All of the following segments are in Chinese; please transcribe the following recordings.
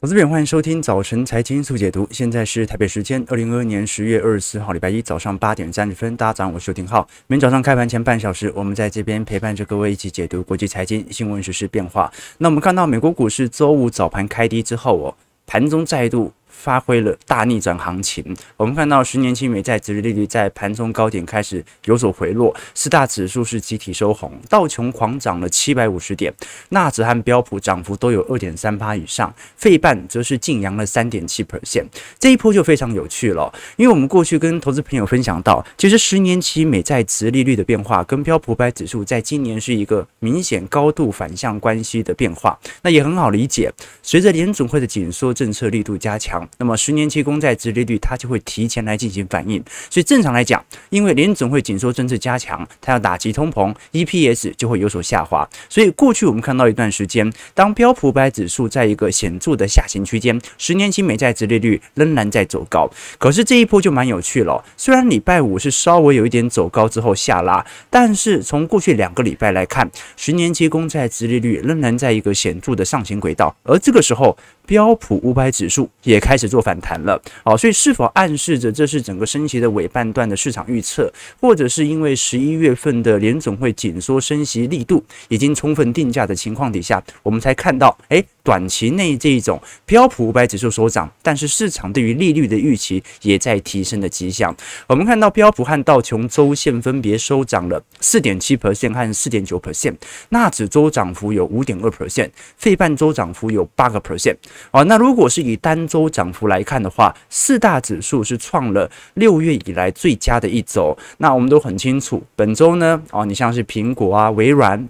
投资朋友，欢迎收听早晨财经速解读。现在是台北时间二零二二年十月二十四号，礼拜一早上八点三十分。大家早上好，我是邱廷浩。每天早上开盘前半小时，我们在这边陪伴着各位一起解读国际财经新闻、时事变化。那我们看到美国股市周五早盘开低之后，哦，盘中再度。发挥了大逆转行情，我们看到十年期美债殖利率在盘中高点开始有所回落，四大指数是集体收红，道琼狂涨了七百五十点，纳指和标普涨幅都有二点三八以上，费半则是劲扬了三点七 percent，这一波就非常有趣了，因为我们过去跟投资朋友分享到，其实十年期美债殖利率的变化跟标普百指数在今年是一个明显高度反向关系的变化，那也很好理解，随着联总会的紧缩政策力度加强。那么十年期公债殖利率它就会提前来进行反应，所以正常来讲，因为联总会紧缩政策加强，它要打击通膨，EPS 就会有所下滑。所以过去我们看到一段时间，当标普五百指数在一个显著的下行区间，十年期美债殖利率仍然在走高。可是这一波就蛮有趣了，虽然礼拜五是稍微有一点走高之后下拉，但是从过去两个礼拜来看，十年期公债殖利率仍然在一个显著的上行轨道，而这个时候。标普五百指数也开始做反弹了，好，所以是否暗示着这是整个升息的尾半段的市场预测，或者是因为十一月份的联总会紧缩升息力度已经充分定价的情况底下，我们才看到，诶，短期内这一种标普五百指数所涨，但是市场对于利率的预期也在提升的迹象。我们看到标普和道琼周线分别收涨了四点七 percent 和四点九 percent，纳指周涨幅有五点二 percent，费半周涨幅有八个 percent。哦，那如果是以单周涨幅来看的话，四大指数是创了六月以来最佳的一周。那我们都很清楚，本周呢，哦，你像是苹果啊、微软、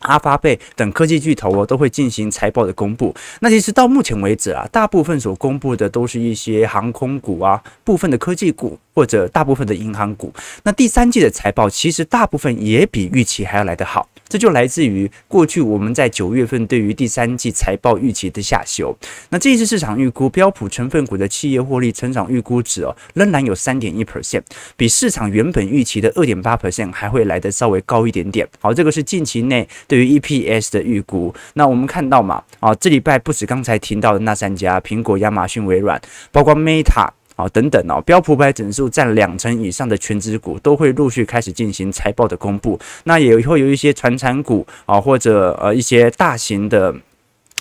阿发贝等科技巨头哦，都会进行财报的公布。那其实到目前为止啊，大部分所公布的都是一些航空股啊、部分的科技股或者大部分的银行股。那第三季的财报其实大部分也比预期还要来得好。这就来自于过去我们在九月份对于第三季财报预期的下修。那这一次市场预估标普成分股的企业获利成长预估值哦，仍然有三点一 percent，比市场原本预期的二点八 percent 还会来得稍微高一点点。好，这个是近期内对于 EPS 的预估。那我们看到嘛，啊，这礼拜不止刚才提到的那三家，苹果、亚马逊、微软，包括 Meta。啊，等等哦，标普百指数占两成以上的全指股都会陆续开始进行财报的公布，那也会有一些传产股啊，或者呃一些大型的。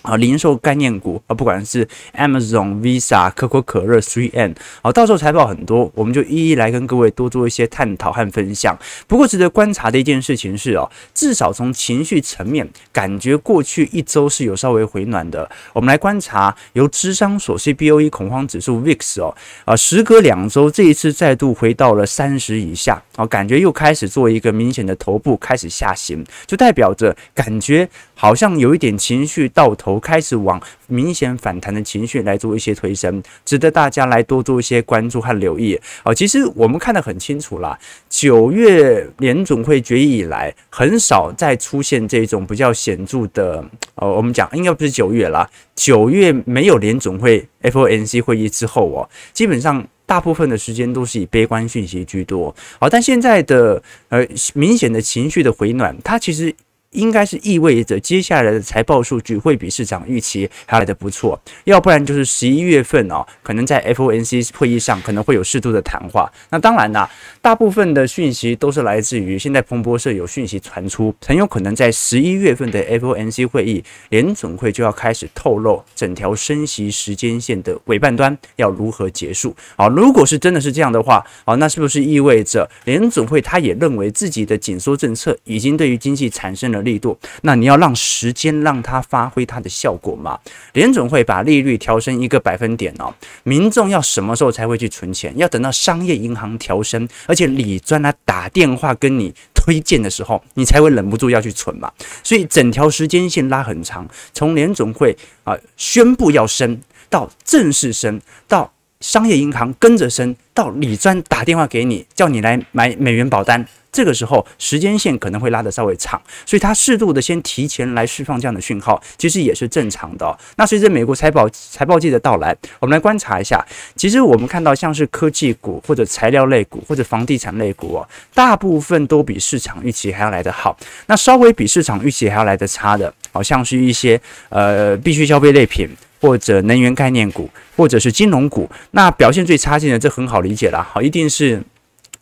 啊，零售概念股啊，不管是 Amazon、Visa、可口可乐、Three N，好，到时候财报很多，我们就一一来跟各位多做一些探讨和分享。不过值得观察的一件事情是哦，至少从情绪层面，感觉过去一周是有稍微回暖的。我们来观察由芝商所 CBOE 恐慌指数 VIX 哦，啊，时隔两周，这一次再度回到了三十以下，啊，感觉又开始做一个明显的头部开始下行，就代表着感觉好像有一点情绪到头。开始往明显反弹的情绪来做一些推升，值得大家来多做一些关注和留意。哦，其实我们看得很清楚啦，九月联总会决议以来，很少再出现这种比较显著的。哦，我们讲应该不是九月啦，九月没有联总会 FOMC 会议之后哦，基本上大部分的时间都是以悲观讯息居多。好，但现在的呃明显的情绪的回暖，它其实。应该是意味着接下来的财报数据会比市场预期还来得不错，要不然就是十一月份哦，可能在 FOMC 会议上可能会有适度的谈话。那当然啦，大部分的讯息都是来自于现在彭博社有讯息传出，很有可能在十一月份的 FOMC 会议，联总会就要开始透露整条升息时间线的尾半端要如何结束。好，如果是真的是这样的话，好，那是不是意味着联总会他也认为自己的紧缩政策已经对于经济产生了力度，那你要让时间让它发挥它的效果嘛？联总会把利率调升一个百分点哦，民众要什么时候才会去存钱？要等到商业银行调升，而且理专来打电话跟你推荐的时候，你才会忍不住要去存嘛。所以整条时间线拉很长，从联总会啊宣布要升到正式升，到商业银行跟着升，到理专打电话给你叫你来买美元保单。这个时候时间线可能会拉得稍微长，所以它适度的先提前来释放这样的讯号，其实也是正常的。那随着美国财报财报季的到来，我们来观察一下，其实我们看到像是科技股或者材料类股或者房地产类股哦，大部分都比市场预期还要来得好。那稍微比市场预期还要来得差的，好像是一些呃必需消费类品。或者能源概念股，或者是金融股，那表现最差劲的，这很好理解啦，好，一定是。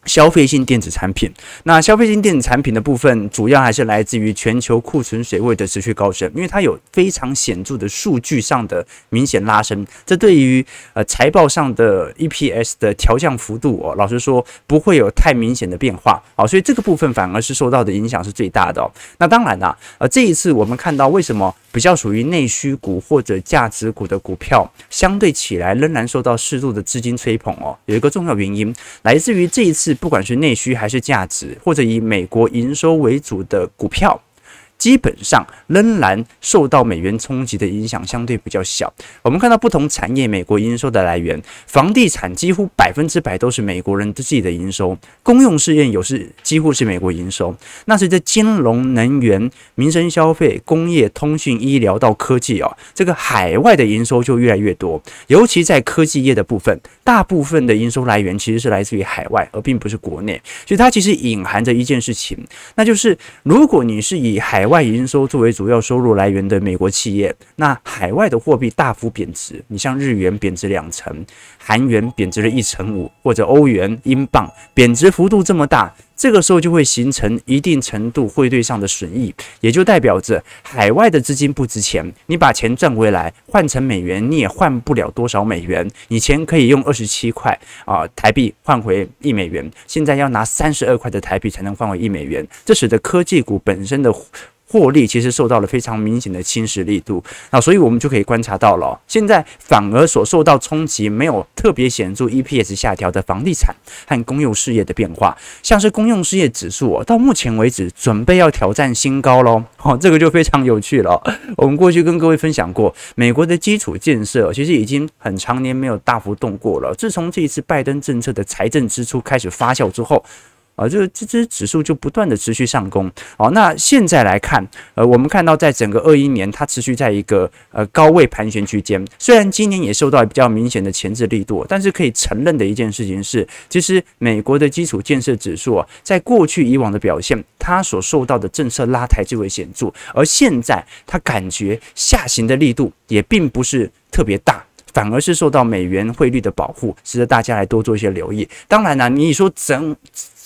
消费性电子产品，那消费性电子产品的部分，主要还是来自于全球库存水位的持续高升，因为它有非常显著的数据上的明显拉升，这对于呃财报上的 EPS 的调降幅度哦，老实说不会有太明显的变化，好，所以这个部分反而是受到的影响是最大的哦。那当然啦，呃，这一次我们看到为什么比较属于内需股或者价值股的股票，相对起来仍然受到适度的资金吹捧哦，有一个重要原因来自于这一次。不管是内需还是价值，或者以美国营收为主的股票。基本上仍然受到美元冲击的影响相对比较小。我们看到不同产业美国营收的来源，房地产几乎百分之百都是美国人自己的营收，公用事业有时几乎是美国营收。那随着金融、能源、民生消费、工业、通讯、医疗到科技啊，这个海外的营收就越来越多。尤其在科技业的部分，大部分的营收来源其实是来自于海外，而并不是国内。所以它其实隐含着一件事情，那就是如果你是以海外营收作为主要收入来源的美国企业，那海外的货币大幅贬值，你像日元贬值两成，韩元贬值了一成五，或者欧元、英镑贬值幅度这么大，这个时候就会形成一定程度汇兑上的损益，也就代表着海外的资金不值钱，你把钱赚回来换成美元，你也换不了多少美元。以前可以用二十七块啊台币换回一美元，现在要拿三十二块的台币才能换回一美元，这使得科技股本身的。获利其实受到了非常明显的侵蚀力度，那所以我们就可以观察到了，现在反而所受到冲击没有特别显著 EPS 下调的房地产和公用事业的变化，像是公用事业指数哦，到目前为止准备要挑战新高喽，哦，这个就非常有趣了。我们过去跟各位分享过，美国的基础建设其实已经很长年没有大幅动过了，自从这一次拜登政策的财政支出开始发酵之后。啊，就这支指数就不断的持续上攻。好，那现在来看，呃，我们看到在整个二一年，它持续在一个呃高位盘旋区间。虽然今年也受到比较明显的前置力度，但是可以承认的一件事情是，其实美国的基础建设指数啊，在过去以往的表现，它所受到的政策拉抬最为显著，而现在它感觉下行的力度也并不是特别大。反而是受到美元汇率的保护，使得大家来多做一些留意。当然了，你说整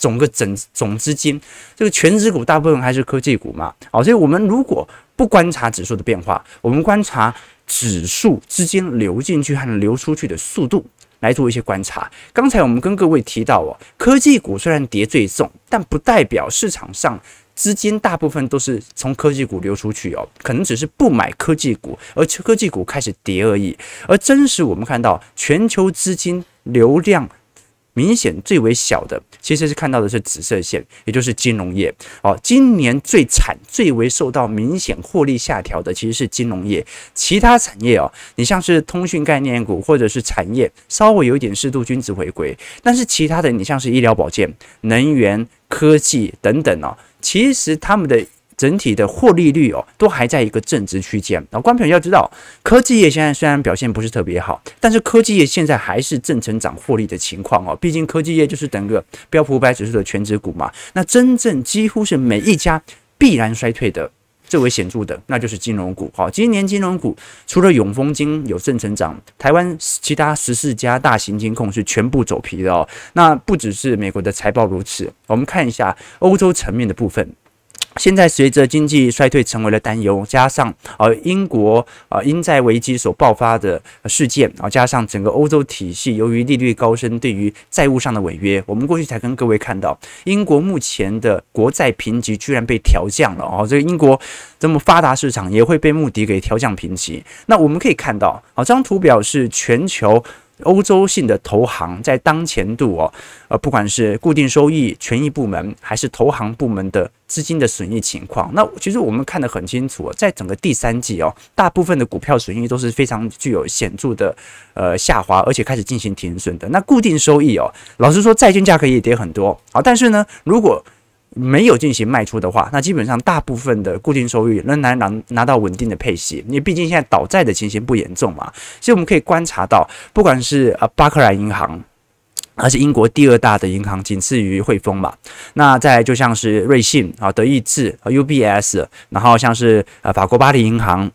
总个整总资金，这个全值股大部分还是科技股嘛。好，所以我们如果不观察指数的变化，我们观察指数资金流进去和流出去的速度来做一些观察。刚才我们跟各位提到哦，科技股虽然跌最重，但不代表市场上。资金大部分都是从科技股流出去哦，可能只是不买科技股，而科技股开始跌而已。而真实我们看到全球资金流量明显最为小的，其实是看到的是紫色线，也就是金融业哦。今年最惨、最为受到明显获利下调的，其实是金融业。其他产业哦，你像是通讯概念股或者是产业，稍微有一点适度均值回归，但是其他的，你像是医疗保健、能源、科技等等哦。其实他们的整体的获利率哦，都还在一个正值区间。然后，观众朋友要知道，科技业现在虽然表现不是特别好，但是科技业现在还是正成长获利的情况哦。毕竟科技业就是整个标普五百指数的权值股嘛。那真正几乎是每一家必然衰退的，最为显著的，那就是金融股。好，今年金融股除了永丰金有正成长，台湾其他十四家大型金控是全部走皮的哦。那不只是美国的财报如此，我们看一下欧洲层面的部分。现在随着经济衰退成为了担忧，加上呃英国呃英债危机所爆发的事件啊，加上整个欧洲体系由于利率高升，对于债务上的违约，我们过去才跟各位看到，英国目前的国债评级居然被调降了哦，这个英国这么发达市场也会被穆迪给调降评级。那我们可以看到，啊，这张图表是全球。欧洲性的投行在当前度哦，呃，不管是固定收益、权益部门，还是投行部门的资金的损益情况，那其实我们看得很清楚，在整个第三季哦，大部分的股票损益都是非常具有显著的呃下滑，而且开始进行停损的。那固定收益哦，老实说，债券价格也跌很多啊，但是呢，如果没有进行卖出的话，那基本上大部分的固定收益仍然拿拿到稳定的配息。因为毕竟现在倒债的情形不严重嘛，所以我们可以观察到，不管是呃巴克莱银行，而是英国第二大的银行，仅次于汇丰嘛。那再就像是瑞信啊、德意志啊、UBS，然后像是呃法国巴黎银行。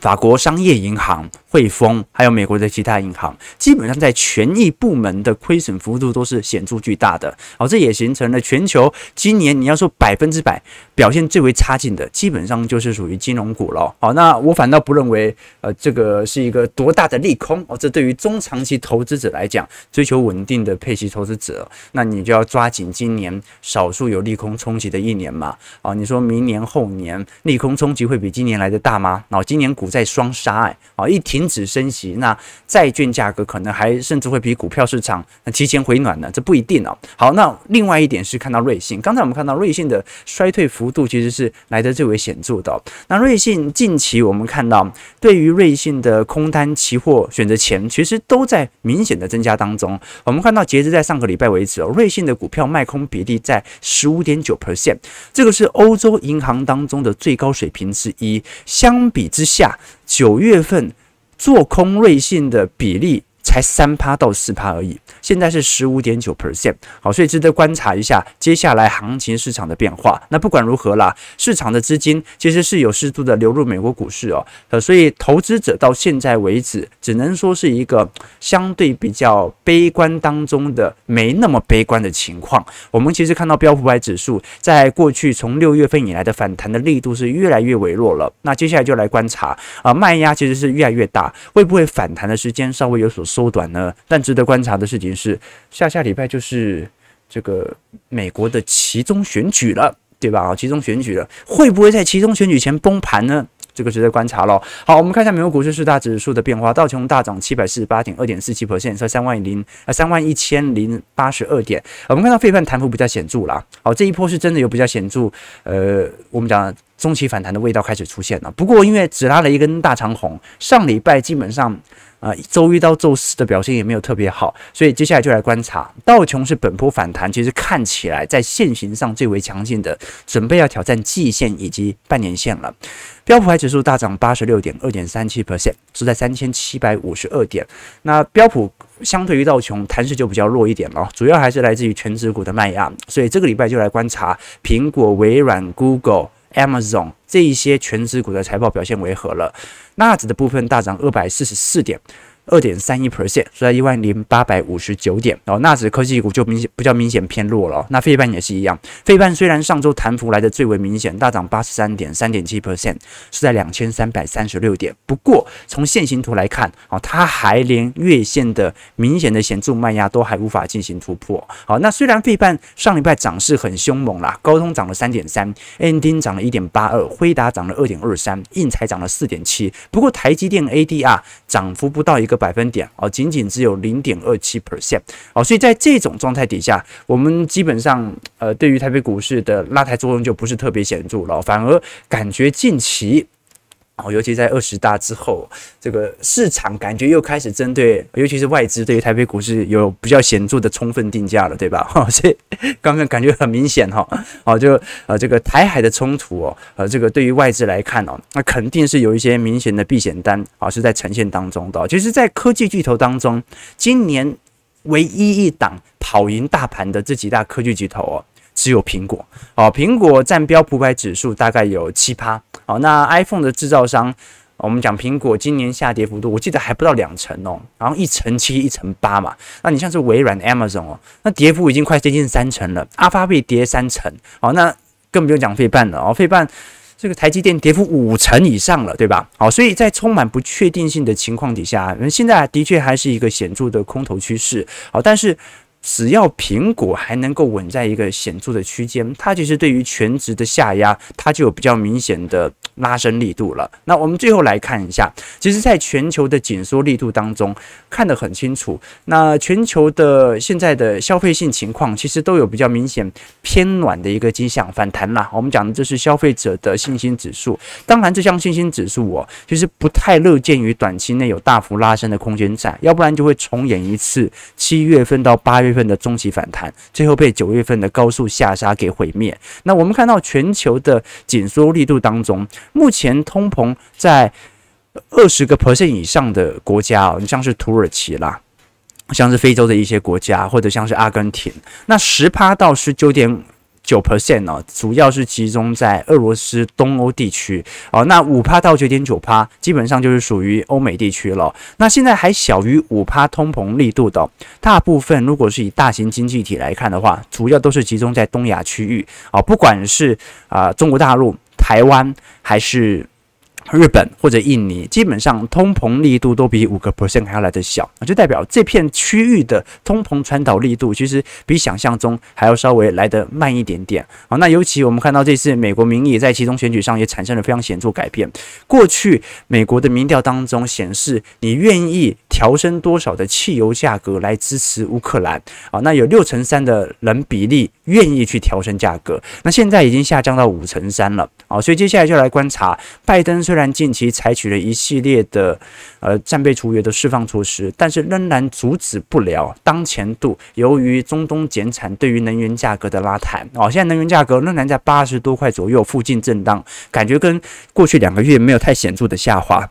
法国商业银行、汇丰，还有美国的其他银行，基本上在权益部门的亏损幅度都是显著巨大的。好，这也形成了全球今年你要说百分之百表现最为差劲的，基本上就是属于金融股了。好，那我反倒不认为，呃，这个是一个多大的利空哦。这对于中长期投资者来讲，追求稳定的配息投资者，那你就要抓紧今年少数有利空冲击的一年嘛。啊，你说明年后年利空冲击会比今年来的大吗？然后今年股在双杀，哎，啊，一停止升息，那债券价格可能还甚至会比股票市场提前回暖呢，这不一定哦。好，那另外一点是看到瑞信，刚才我们看到瑞信的衰退幅度其实是来得最为显著的。那瑞信近期我们看到，对于瑞信的空单期货选择权，其实都在明显的增加当中。我们看到截至在上个礼拜为止哦，瑞信的股票卖空比例在十五点九 percent，这个是欧洲银行当中的最高水平之一。相比之下，九月份做空瑞信的比例才三趴到四趴而已，现在是十五点九 percent，好，所以值得观察一下接下来行情市场的变化。那不管如何啦，市场的资金其实是有适度的流入美国股市哦，呃，所以投资者到现在为止，只能说是一个相对比较悲观当中的没那么悲观的情况。我们其实看到标普五百指数在过去从六月份以来的反弹的力度是越来越微弱了。那接下来就来观察啊，卖压其实是越来越大，会不会反弹的时间稍微有所缩短呢？但值得观察的事情是，下下礼拜就是这个美国的期中选举了，对吧？啊，期中选举了，会不会在期中选举前崩盘呢？这个值得观察喽。好，我们看一下美国股市四大指数的变化，道琼大涨七百四十八点，二点四七 percent，在三万零啊三万一千零八十二点。我们看到费半弹幅比较显著啦。好，这一波是真的有比较显著，呃，我们讲中期反弹的味道开始出现了。不过因为只拉了一根大长红，上礼拜基本上。啊，周一到周四的表现也没有特别好，所以接下来就来观察道琼是本波反弹，其实看起来在线型上最为强劲的，准备要挑战季线以及半年线了。标普还指数大涨八十六点二点三七 percent，是在三千七百五十二点。那标普相对于道琼弹势就比较弱一点了，主要还是来自于权值股的卖压，所以这个礼拜就来观察苹果、微软、Google。Amazon 这一些全职股的财报表现为何了？纳指的部分大涨二百四十四点。二点三一 percent，所以在一万零八百五十九点。然后纳指科技股就明显比较明显偏弱了。那费半也是一样，费半虽然上周弹幅来的最为明显，大涨八十三点三点七 percent，是在两千三百三十六点。不过从线形图来看，哦，它还连月线的明显的显著卖压都还无法进行突破。好，那虽然费半上礼拜涨势很凶猛啦，高通涨了三点三，AMD 涨了一点八二，辉达涨了二点二三，应材涨了四点七。不过台积电 ADR 涨幅不到一个百分点哦，仅仅只有零点二七 percent 哦，所以在这种状态底下，我们基本上呃，对于台北股市的拉抬作用就不是特别显著了，反而感觉近期。哦，尤其在二十大之后，这个市场感觉又开始针对，尤其是外资对于台北股市有比较显著的充分定价了，对吧？哈，所以 刚刚感觉很明显哈，哦，就呃这个台海的冲突哦，呃这个对于外资来看哦，那肯定是有一些明显的避险单啊是在呈现当中的。其实，在科技巨头当中，今年唯一一档跑赢大盘的这几大科技巨头哦。只有苹果哦，苹果占标普百指数大概有七趴。哦，那 iPhone 的制造商，我们讲苹果今年下跌幅度，我记得还不到两成哦，然后一成七、一成八嘛。那你像是微软、Amazon 哦，那跌幅已经快接近三成了。阿发贝跌三成，好，那更不用讲费半了哦，费半这个台积电跌幅五成以上了，对吧？好，所以在充满不确定性的情况底下，现在的确还是一个显著的空头趋势。好，但是。只要苹果还能够稳在一个显著的区间，它其实对于权值的下压，它就有比较明显的拉升力度了。那我们最后来看一下，其实在全球的紧缩力度当中，看得很清楚。那全球的现在的消费性情况，其实都有比较明显偏暖的一个迹象，反弹啦。我们讲的这是消费者的信心指数。当然，这项信心指数哦，其实不太乐见于短期内有大幅拉升的空间在，要不然就会重演一次七月份到八月。月份的中期反弹，最后被九月份的高速下杀给毁灭。那我们看到全球的紧缩力度当中，目前通膨在二十个 percent 以上的国家啊，你像是土耳其啦，像是非洲的一些国家，或者像是阿根廷，那十趴到十九点。九 percent 哦，主要是集中在俄罗斯、东欧地区哦。那五趴到九点九趴，基本上就是属于欧美地区了。那现在还小于五趴通膨力度的，大部分如果是以大型经济体来看的话，主要都是集中在东亚区域哦，不管是啊中国大陆、台湾还是。日本或者印尼，基本上通膨力度都比五个 percent 还要来得小，就代表这片区域的通膨传导力度其实比想象中还要稍微来得慢一点点。好，那尤其我们看到这次美国民意在其中选举上也产生了非常显著改变。过去美国的民调当中显示，你愿意调升多少的汽油价格来支持乌克兰？啊，那有六成三的人比例愿意去调升价格，那现在已经下降到五成三了。啊，所以接下来就来观察拜登虽然。近期采取了一系列的呃战备储油的释放措施，但是仍然阻止不了当前度由于中东减产对于能源价格的拉抬哦。现在能源价格仍然在八十多块左右附近震荡，感觉跟过去两个月没有太显著的下滑。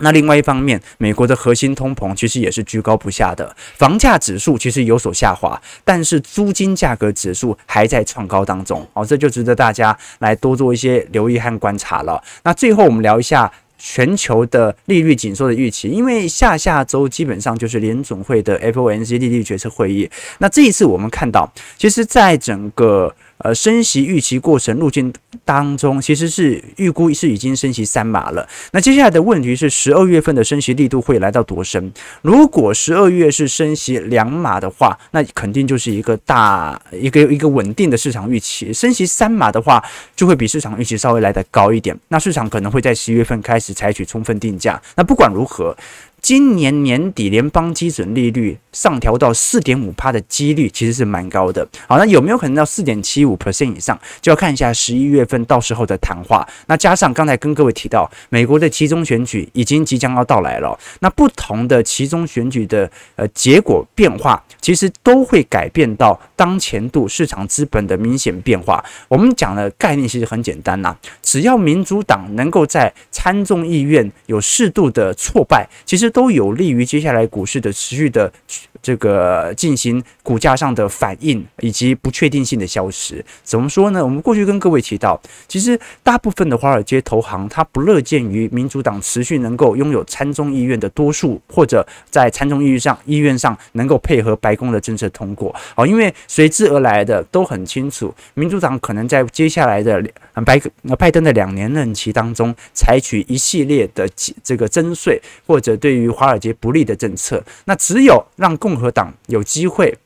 那另外一方面，美国的核心通膨其实也是居高不下的，房价指数其实有所下滑，但是租金价格指数还在创高当中，哦，这就值得大家来多做一些留意和观察了。那最后我们聊一下全球的利率紧缩的预期，因为下下周基本上就是联总会的 FOMC 利率决策会议，那这一次我们看到，其实在整个呃，升息预期过程路径当中，其实是预估是已经升息三码了。那接下来的问题是，十二月份的升息力度会来到多深？如果十二月是升息两码的话，那肯定就是一个大一个一个稳定的市场预期。升息三码的话，就会比市场预期稍微来得高一点。那市场可能会在十一月份开始采取充分定价。那不管如何。今年年底联邦基准利率上调到四点五趴的几率其实是蛮高的。好，那有没有可能到四点七五 percent 以上？就要看一下十一月份到时候的谈话。那加上刚才跟各位提到，美国的期中选举已经即将要到来了。那不同的期中选举的呃结果变化，其实都会改变到当前度市场资本的明显变化。我们讲的概念其实很简单呐，只要民主党能够在参众议院有适度的挫败，其实。都有利于接下来股市的持续的这个进行股价上的反应以及不确定性的消失。怎么说呢？我们过去跟各位提到，其实大部分的华尔街投行它不乐见于民主党持续能够拥有参众议院的多数，或者在参众议院上议院上能够配合白宫的政策通过。哦，因为随之而来的都很清楚，民主党可能在接下来的白拜登的两年任期当中，采取一系列的这个征税或者对于华尔街不利的政策，那只有让共和党有机会，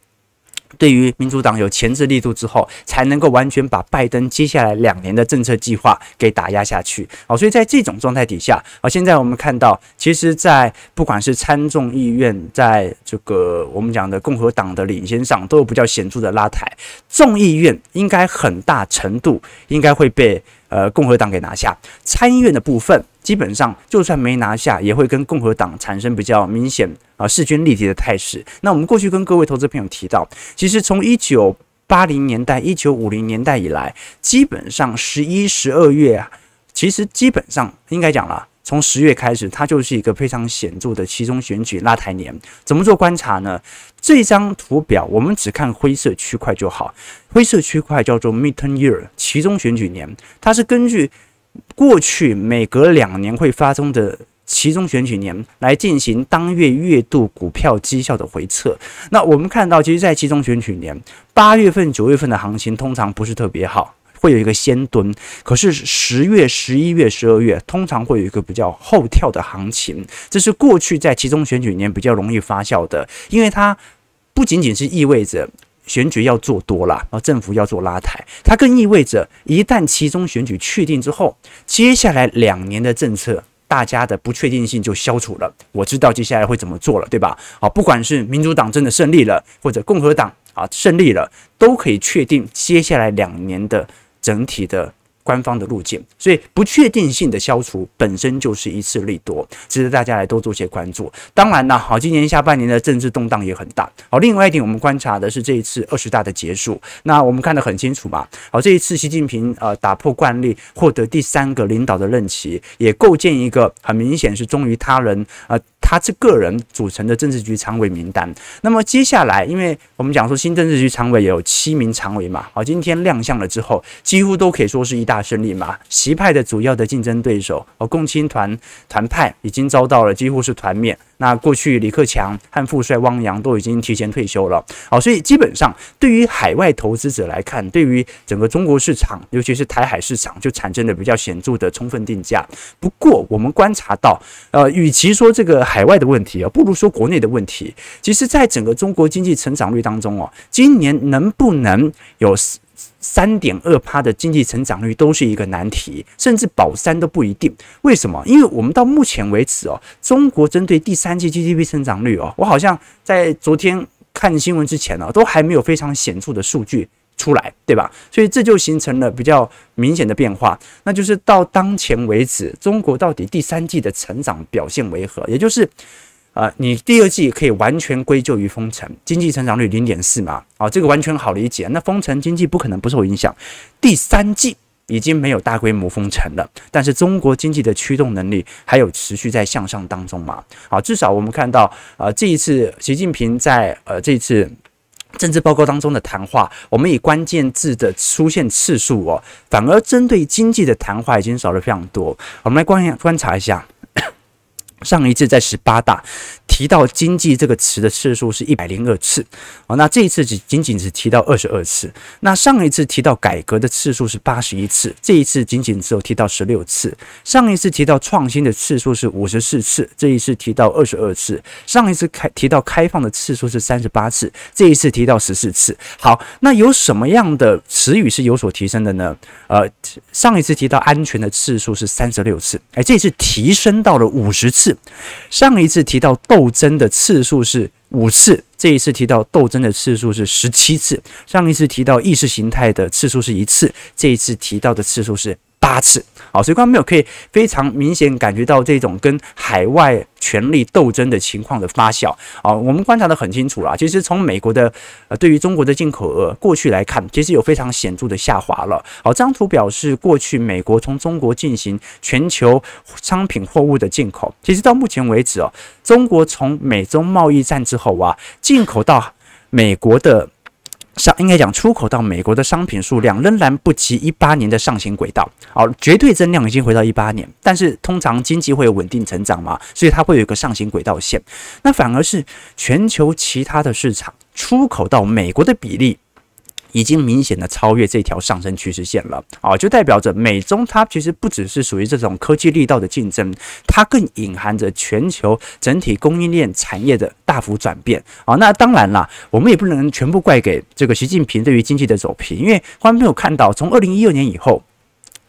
对于民主党有前置力度之后，才能够完全把拜登接下来两年的政策计划给打压下去。好，所以在这种状态底下，好，现在我们看到，其实，在不管是参众议院，在这个我们讲的共和党的领先上，都有比较显著的拉抬。众议院应该很大程度应该会被。呃，共和党给拿下参议院的部分，基本上就算没拿下，也会跟共和党产生比较明显啊势均力敌的态势。那我们过去跟各位投资朋友提到，其实从一九八零年代、一九五零年代以来，基本上十一、十二月啊，其实基本上应该讲了。从十月开始，它就是一个非常显著的期中选举拉抬年。怎么做观察呢？这张图表我们只看灰色区块就好。灰色区块叫做 midterm year，期中选举年，它是根据过去每隔两年会发生的期中选举年来进行当月月度股票绩效的回测。那我们看到，其实，在期中选举年八月份、九月份的行情通常不是特别好。会有一个先蹲，可是十月、十一月、十二月通常会有一个比较后跳的行情，这是过去在期中选举年比较容易发酵的，因为它不仅仅是意味着选举要做多了，然后政府要做拉抬，它更意味着一旦期中选举确定之后，接下来两年的政策，大家的不确定性就消除了。我知道接下来会怎么做了，对吧？好，不管是民主党真的胜利了，或者共和党啊胜利了，都可以确定接下来两年的。整体的官方的路径，所以不确定性的消除本身就是一次利多，值得大家来多做些关注。当然呢，好，今年下半年的政治动荡也很大。好，另外一点，我们观察的是这一次二十大的结束。那我们看得很清楚嘛。好，这一次习近平呃打破惯例，获得第三个领导的任期，也构建一个很明显是忠于他人呃。他这个人组成的政治局常委名单，那么接下来，因为我们讲说新政治局常委也有七名常委嘛，好，今天亮相了之后，几乎都可以说是一大大胜利嘛。习派的主要的竞争对手哦，共青团团派已经遭到了几乎是团灭。那过去李克强和副帅汪洋都已经提前退休了，好，所以基本上对于海外投资者来看，对于整个中国市场，尤其是台海市场，就产生了比较显著的充分定价。不过我们观察到，呃，与其说这个海外的问题啊，不如说国内的问题。其实，在整个中国经济成长率当中哦，今年能不能有？三点二趴的经济成长率都是一个难题，甚至保三都不一定。为什么？因为我们到目前为止哦，中国针对第三三季 GDP 成长率哦，我好像在昨天看新闻之前呢，都还没有非常显著的数据出来，对吧？所以这就形成了比较明显的变化，那就是到当前为止，中国到底第三季的成长表现为何？也就是。啊、呃，你第二季可以完全归咎于封城，经济成长率零点四嘛，啊，这个完全好理解。那封城经济不可能不受影响。第三季已经没有大规模封城了，但是中国经济的驱动能力还有持续在向上当中嘛。好，至少我们看到，呃，这一次习近平在呃这次政治报告当中的谈话，我们以关键字的出现次数哦，反而针对经济的谈话已经少了非常多。我们来观观察一下。上一次在十八大提到经济这个词的次数是一百零二次，哦，那这一次只仅仅只提到二十二次。那上一次提到改革的次数是八十一次，这一次仅仅只有提到十六次。上一次提到创新的次数是五十四次，这一次提到二十二次。上一次开提到开放的次数是三十八次，这一次提到十四次。好，那有什么样的词语是有所提升的呢？呃，上一次提到安全的次数是三十六次，哎，这次提升到了五十次。上一次提到斗争的次数是五次，这一次提到斗争的次数是十七次。上一次提到意识形态的次数是一次，这一次提到的次数是八次。好，所以观众朋友可以非常明显感觉到这种跟海外权力斗争的情况的发酵。啊，我们观察得很清楚啦。其实从美国的呃对于中国的进口额过去来看，其实有非常显著的下滑了。好，这张图表示过去美国从中国进行全球商品货物的进口，其实到目前为止哦，中国从美中贸易战之后啊，进口到美国的。上应该讲，出口到美国的商品数量仍然不及一八年的上行轨道。好，绝对增量已经回到一八年，但是通常经济会有稳定成长嘛，所以它会有一个上行轨道线。那反而是全球其他的市场出口到美国的比例。已经明显的超越这条上升趋势线了啊，就代表着美中它其实不只是属于这种科技力道的竞争，它更隐含着全球整体供应链产业的大幅转变啊。那当然啦，我们也不能全部怪给这个习近平对于经济的走平，因为观众朋友看到，从二零一二年以后，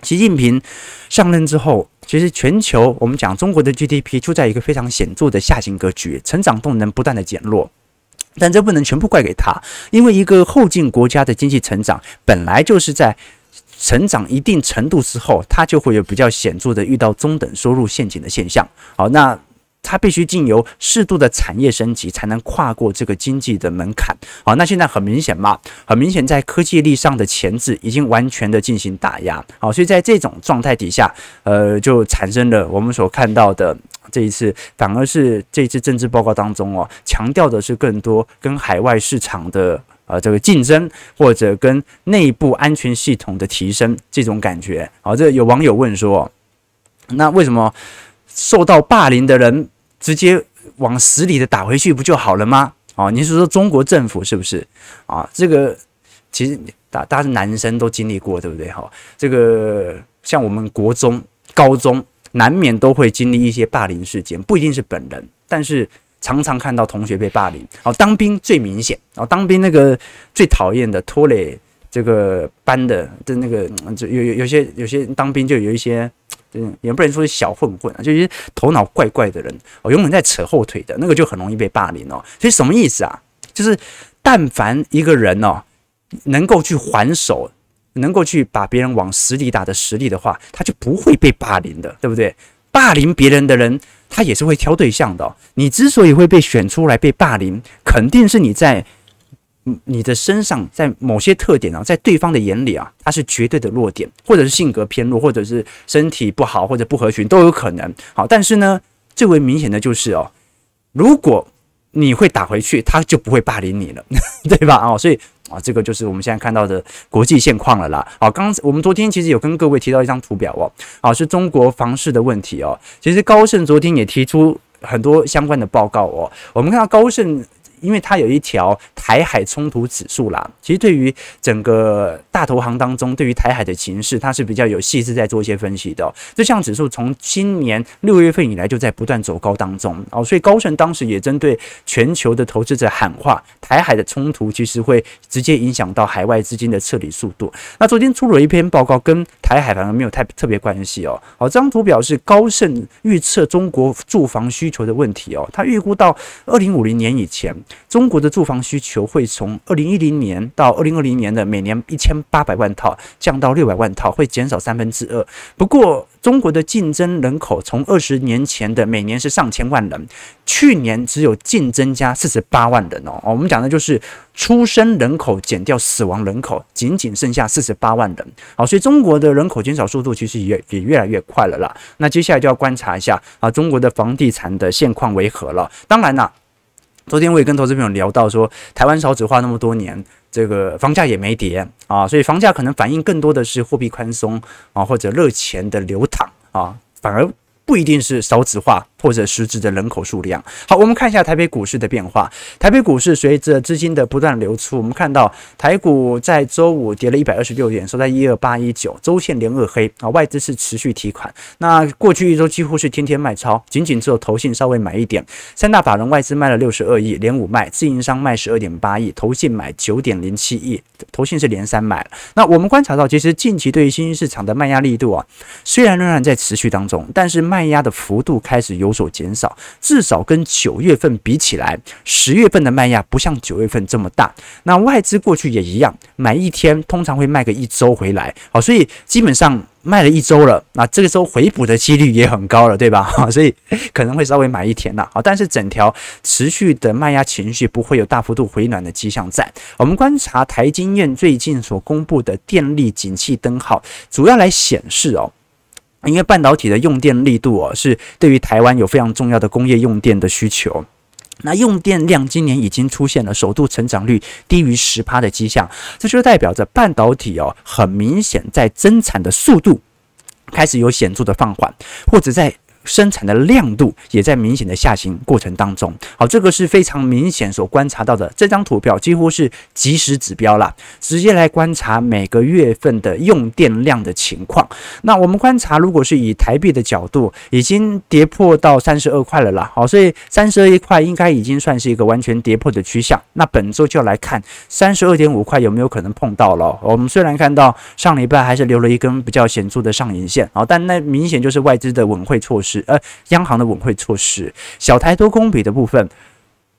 习近平上任之后，其实全球我们讲中国的 GDP 处在一个非常显著的下行格局，成长动能不断的减弱。但这不能全部怪给他，因为一个后进国家的经济成长本来就是在成长一定程度之后，它就会有比较显著的遇到中等收入陷阱的现象。好，那它必须经由适度的产业升级，才能跨过这个经济的门槛。好，那现在很明显嘛，很明显在科技力上的钳制已经完全的进行打压。好，所以在这种状态底下，呃，就产生了我们所看到的。这一次反而是这次政治报告当中哦，强调的是更多跟海外市场的呃这个竞争，或者跟内部安全系统的提升这种感觉。好，这有网友问说，那为什么受到霸凌的人直接往死里的打回去不就好了吗？啊，你是说中国政府是不是？啊，这个其实大大家男生都经历过，对不对？哈，这个像我们国中、高中。难免都会经历一些霸凌事件，不一定是本人，但是常常看到同学被霸凌。哦，当兵最明显，哦，当兵那个最讨厌的拖累这个班的的那个，就有有有些有些当兵就有一些，嗯，也不能说是小混混啊，就一些头脑怪怪的人，哦，永远在扯后腿的那个就很容易被霸凌哦。所以什么意思啊？就是但凡一个人哦，能够去还手。能够去把别人往死里打的实力的话，他就不会被霸凌的，对不对？霸凌别人的人，他也是会挑对象的。你之所以会被选出来被霸凌，肯定是你在你的身上，在某些特点啊，在对方的眼里啊，他是绝对的弱点，或者是性格偏弱，或者是身体不好，或者不合群都有可能。好，但是呢，最为明显的就是哦，如果你会打回去，他就不会霸凌你了，对吧？哦，所以。啊，这个就是我们现在看到的国际现况了啦。好，刚我们昨天其实有跟各位提到一张图表哦，啊，是中国房市的问题哦。其实高盛昨天也提出很多相关的报告哦。我们看到高盛。因为它有一条台海冲突指数啦，其实对于整个大投行当中，对于台海的情势，它是比较有细致在做一些分析的。这项指数从今年六月份以来就在不断走高当中哦，所以高盛当时也针对全球的投资者喊话，台海的冲突其实会直接影响到海外资金的撤离速度。那昨天出了一篇报告，跟台海反而没有太特别关系哦。好，这张图表是高盛预测中国住房需求的问题哦，他预估到二零五零年以前。中国的住房需求会从二零一零年到二零二零年的每年一千八百万套降到六百万套，会减少三分之二。不过，中国的净增人口从二十年前的每年是上千万人，去年只有净增加四十八万人哦。我们讲的就是出生人口减掉死亡人口，仅仅剩下四十八万人。好，所以中国的人口减少速度其实也也越来越快了啦。那接下来就要观察一下啊，中国的房地产的现况为何了。当然啦。昨天我也跟投资朋友聊到说，台湾少子化那么多年，这个房价也没跌啊，所以房价可能反映更多的是货币宽松啊，或者热钱的流淌啊，反而。不一定是少子化或者实质的人口数量。好，我们看一下台北股市的变化。台北股市随着资金的不断流出，我们看到台股在周五跌了一百二十六点，收在一二八一九，周线连二黑啊。外资是持续提款，那过去一周几乎是天天卖超，仅仅只有投信稍微买一点。三大法人外资卖了六十二亿，连五卖，自营商卖十二点八亿，投信买九点零七亿，投信是连三买。那我们观察到，其实近期对于新兴市场的卖压力度啊，虽然仍然在持续当中，但是卖压的幅度开始有所减少，至少跟九月份比起来，十月份的卖压不像九月份这么大。那外资过去也一样，买一天通常会卖个一周回来，好，所以基本上卖了一周了，那这个时候回补的几率也很高了，对吧？所以可能会稍微买一天了，好，但是整条持续的卖压情绪不会有大幅度回暖的迹象在。我们观察台经院最近所公布的电力景气灯号，主要来显示哦。因为半导体的用电力度哦，是对于台湾有非常重要的工业用电的需求。那用电量今年已经出现了首度成长率低于十趴的迹象，这就代表着半导体哦，很明显在增产的速度开始有显著的放缓，或者在。生产的亮度也在明显的下行过程当中，好，这个是非常明显所观察到的。这张图表几乎是即时指标啦，直接来观察每个月份的用电量的情况。那我们观察，如果是以台币的角度，已经跌破到三十二块了啦，好，所以三十二块应该已经算是一个完全跌破的趋向。那本周就要来看三十二点五块有没有可能碰到了。我们虽然看到上礼拜还是留了一根比较显著的上影线，好，但那明显就是外资的稳汇措施。呃，央行的稳汇措施，小台多空比的部分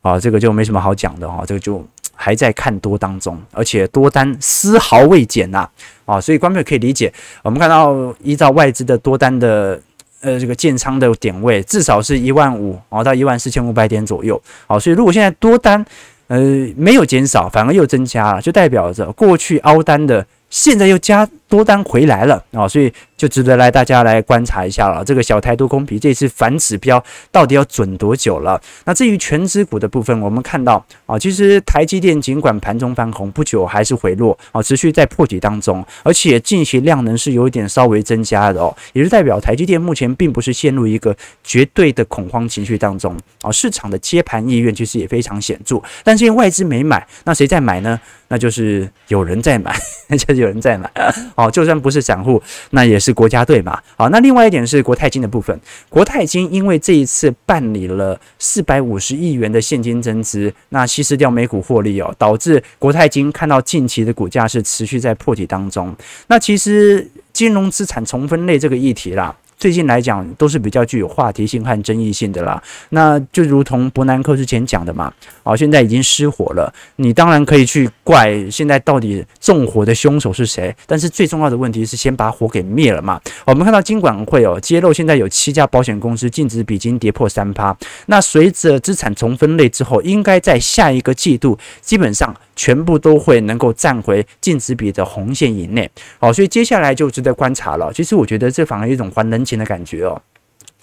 啊，这个就没什么好讲的哈，这个就还在看多当中，而且多单丝毫未减呐啊，所以观众可以理解，我们看到依照外资的多单的呃这个建仓的点位，至少是一万五啊到一万四千五百点左右，好，所以如果现在多单呃没有减少，反而又增加了，就代表着过去凹单的现在又加多单回来了啊，所以。就值得来大家来观察一下了。这个小台多空比这次反指标到底要准多久了？那至于权值股的部分，我们看到啊，其实台积电尽管盘中翻红，不久还是回落啊，持续在破底当中，而且近期量能是有一点稍微增加的哦，也是代表台积电目前并不是陷入一个绝对的恐慌情绪当中啊，市场的接盘意愿其实也非常显著。但是因为外资没买，那谁在买呢？那就是有人在买，那 就是有人在买哦，就算不是散户，那也是。国家队嘛，好，那另外一点是国泰金的部分。国泰金因为这一次办理了四百五十亿元的现金增资，那稀释掉每股获利哦，导致国泰金看到近期的股价是持续在破底当中。那其实金融资产重分类这个议题啦。最近来讲都是比较具有话题性和争议性的啦。那就如同伯南克之前讲的嘛，哦，现在已经失火了，你当然可以去怪现在到底纵火的凶手是谁，但是最重要的问题是先把火给灭了嘛。我们看到金管会哦揭露，现在有七家保险公司净值比金跌破三趴，那随着资产重分类之后，应该在下一个季度基本上全部都会能够站回净值比的红线以内。好，所以接下来就值得观察了。其实我觉得这反而一种还人情的感觉哦。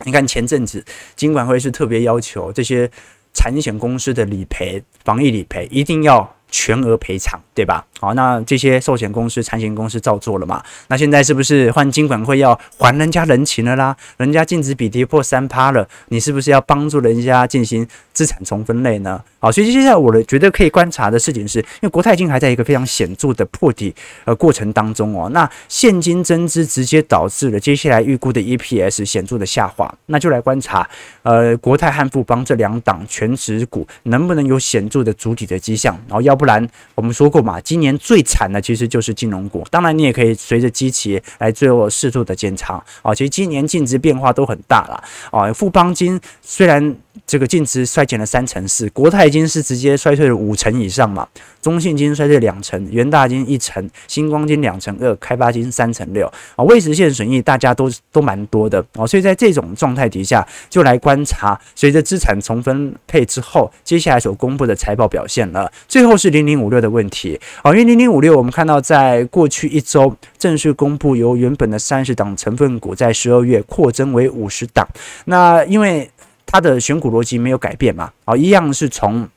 你看前阵子金管会是特别要求这些产险公司的理赔、防疫理赔一定要全额赔偿，对吧？好，那这些寿险公司、产险公司照做了嘛？那现在是不是换金管会要还人家人情了啦？人家净值比跌破三趴了，你是不是要帮助人家进行资产重分类呢？好，所以接下来我的觉得可以观察的事情是，因为国泰金还在一个非常显著的破底呃过程当中哦。那现金增资直接导致了接下来预估的 EPS 显著的下滑，那就来观察呃国泰汉富邦这两档全值股能不能有显著的主体的迹象。然后要不然我们说过嘛，今年。最惨的其实就是金融股，当然你也可以随着基期来做适度的减仓啊。其实今年净值变化都很大了啊。富邦金虽然这个净值衰减了三成四，国泰金是直接衰退了五成以上嘛，中信金衰退两成，元大金一成，新光金两成二，开发金三成六啊。未实现损益大家都都蛮多的啊，所以在这种状态底下，就来观察随着资产重分配之后，接下来所公布的财报表现了。最后是零零五六的问题好，因为。零零五六，我们看到在过去一周正式公布，由原本的三十档成分股，在十二月扩增为五十档。那因为它的选股逻辑没有改变嘛，啊，一样是从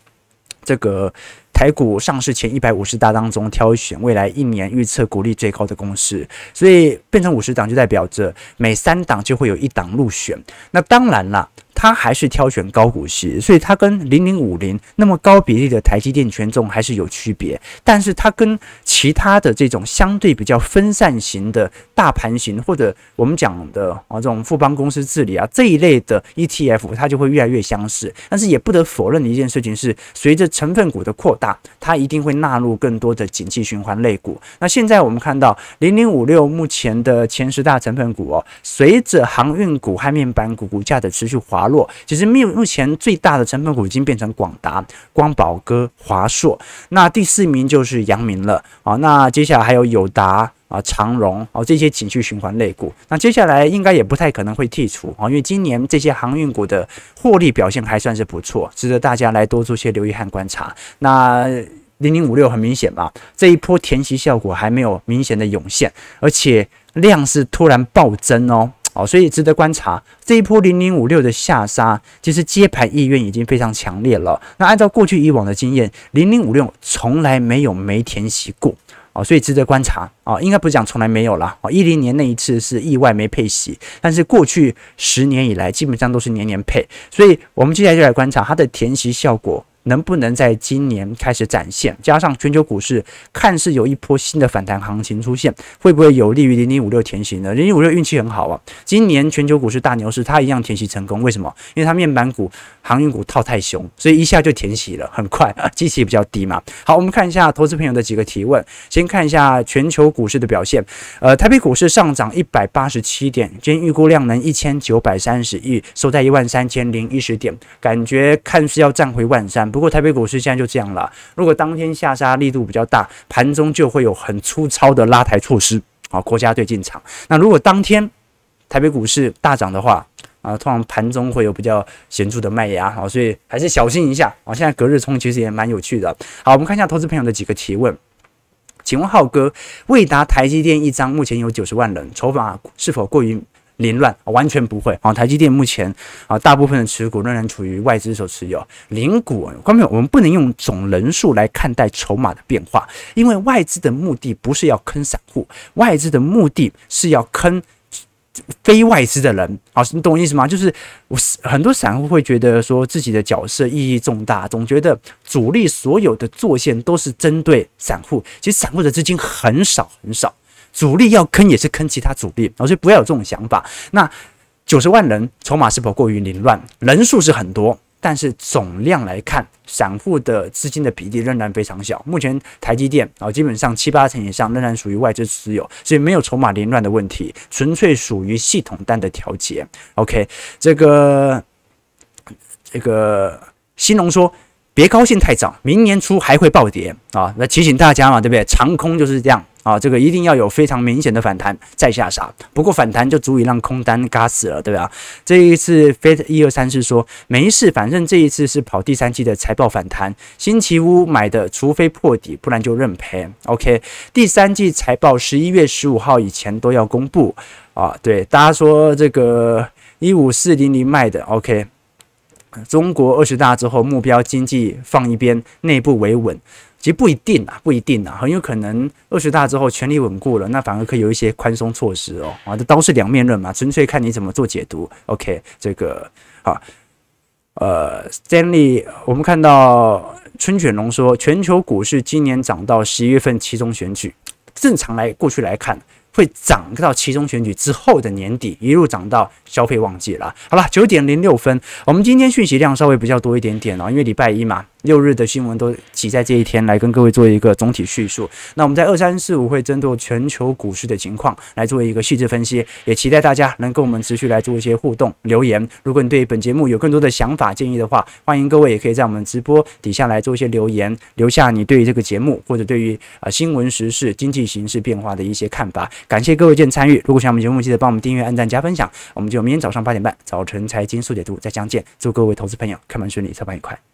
这个。台股上市前一百五十大当中挑选未来一年预测股利最高的公司，所以变成五十档就代表着每三档就会有一档入选。那当然了，它还是挑选高股息，所以它跟零零五零那么高比例的台积电权重还是有区别。但是它跟其他的这种相对比较分散型的大盘型，或者我们讲的啊这种富邦公司治理啊这一类的 ETF，它就会越来越相似。但是也不得否认的一件事情是，随着成分股的扩大。它一定会纳入更多的景气循环类股。那现在我们看到零零五六目前的前十大成分股哦，随着航运股和面板股股价的持续滑落，其实目目前最大的成分股已经变成广达、光宝哥、华硕。那第四名就是阳明了啊。那接下来还有友达。啊，长荣哦，这些景区循环类股，那接下来应该也不太可能会剔除啊，因为今年这些航运股的获利表现还算是不错，值得大家来多做些留意和观察。那零零五六很明显嘛，这一波填息效果还没有明显的涌现，而且量是突然暴增哦，哦，所以值得观察。这一波零零五六的下杀，其实接盘意愿已经非常强烈了。那按照过去以往的经验，零零五六从来没有没填息过。哦，所以值得观察啊，应该不是讲从来没有啦。哦，一零年那一次是意外没配息，但是过去十年以来基本上都是年年配，所以我们接下来就来观察它的填息效果。能不能在今年开始展现？加上全球股市看似有一波新的反弹行情出现，会不会有利于零零五六填息呢？零零五六运气很好啊，今年全球股市大牛市，它一样填息成功。为什么？因为它面板股、航运股套太凶，所以一下就填息了，很快，基期比较低嘛。好，我们看一下投资朋友的几个提问。先看一下全球股市的表现。呃，台北股市上涨一百八十七点，今天预估量能一千九百三十亿，收在一万三千零一十点，感觉看似要站回万三。不过台北股市现在就这样了。如果当天下杀力度比较大，盘中就会有很粗糙的拉抬措施啊，国家队进场。那如果当天台北股市大涨的话啊，通常盘中会有比较显著的卖压啊，所以还是小心一下啊。现在隔日冲其实也蛮有趣的。好，我们看一下投资朋友的几个提问。请问浩哥，未达台积电一张目前有九十万人，筹码是否过于？凌乱完全不会啊！台积电目前啊，大部分的持股仍然处于外资所持有。零股，观众朋友，我们不能用总人数来看待筹码的变化，因为外资的目的不是要坑散户，外资的目的是要坑非外资的人。好，你懂我意思吗？就是我很多散户会觉得说自己的角色意义重大，总觉得主力所有的做线都是针对散户，其实散户的资金很少很少。主力要坑也是坑其他主力，所以不要有这种想法。那九十万人筹码是否过于凌乱？人数是很多，但是总量来看，散户的资金的比例仍然非常小。目前台积电啊，基本上七八成以上仍然属于外资持有，所以没有筹码凌乱的问题，纯粹属于系统单的调节。OK，这个这个兴农说。别高兴太早，明年初还会暴跌啊！那提醒大家嘛，对不对？长空就是这样啊，这个一定要有非常明显的反弹再下杀。不过反弹就足以让空单嘎死了，对吧？这一次 Fed 一二三是说没事，反正这一次是跑第三季的财报反弹。星期五买的，除非破底，不然就认赔。OK，第三季财报十一月十五号以前都要公布啊。对，大家说这个一五四零零卖的，OK。中国二十大之后，目标经济放一边，内部维稳，其实不一定啊，不一定啊，很有可能二十大之后权力稳固了，那反而可以有一些宽松措施哦。啊，这都是两面论嘛，纯粹看你怎么做解读。OK，这个好，呃，Stanley，我们看到春卷龙说，全球股市今年涨到十一月份期中选举，正常来过去来看。会涨到期中选举之后的年底，一路涨到消费旺季了。好了，九点零六分，我们今天讯息量稍微比较多一点点哦，因为礼拜一嘛。六日的新闻都挤在这一天来跟各位做一个总体叙述。那我们在二三四五会针对全球股市的情况来做一个细致分析，也期待大家能跟我们持续来做一些互动留言。如果你对本节目有更多的想法建议的话，欢迎各位也可以在我们直播底下来做一些留言，留下你对于这个节目或者对于啊新闻时事、经济形势变化的一些看法。感谢各位今天参与。如果喜欢我们节目，记得帮我们订阅、按赞、加分享。我们就明天早上八点半早晨财经速解读再相见。祝各位投资朋友开门顺利，操盘愉快。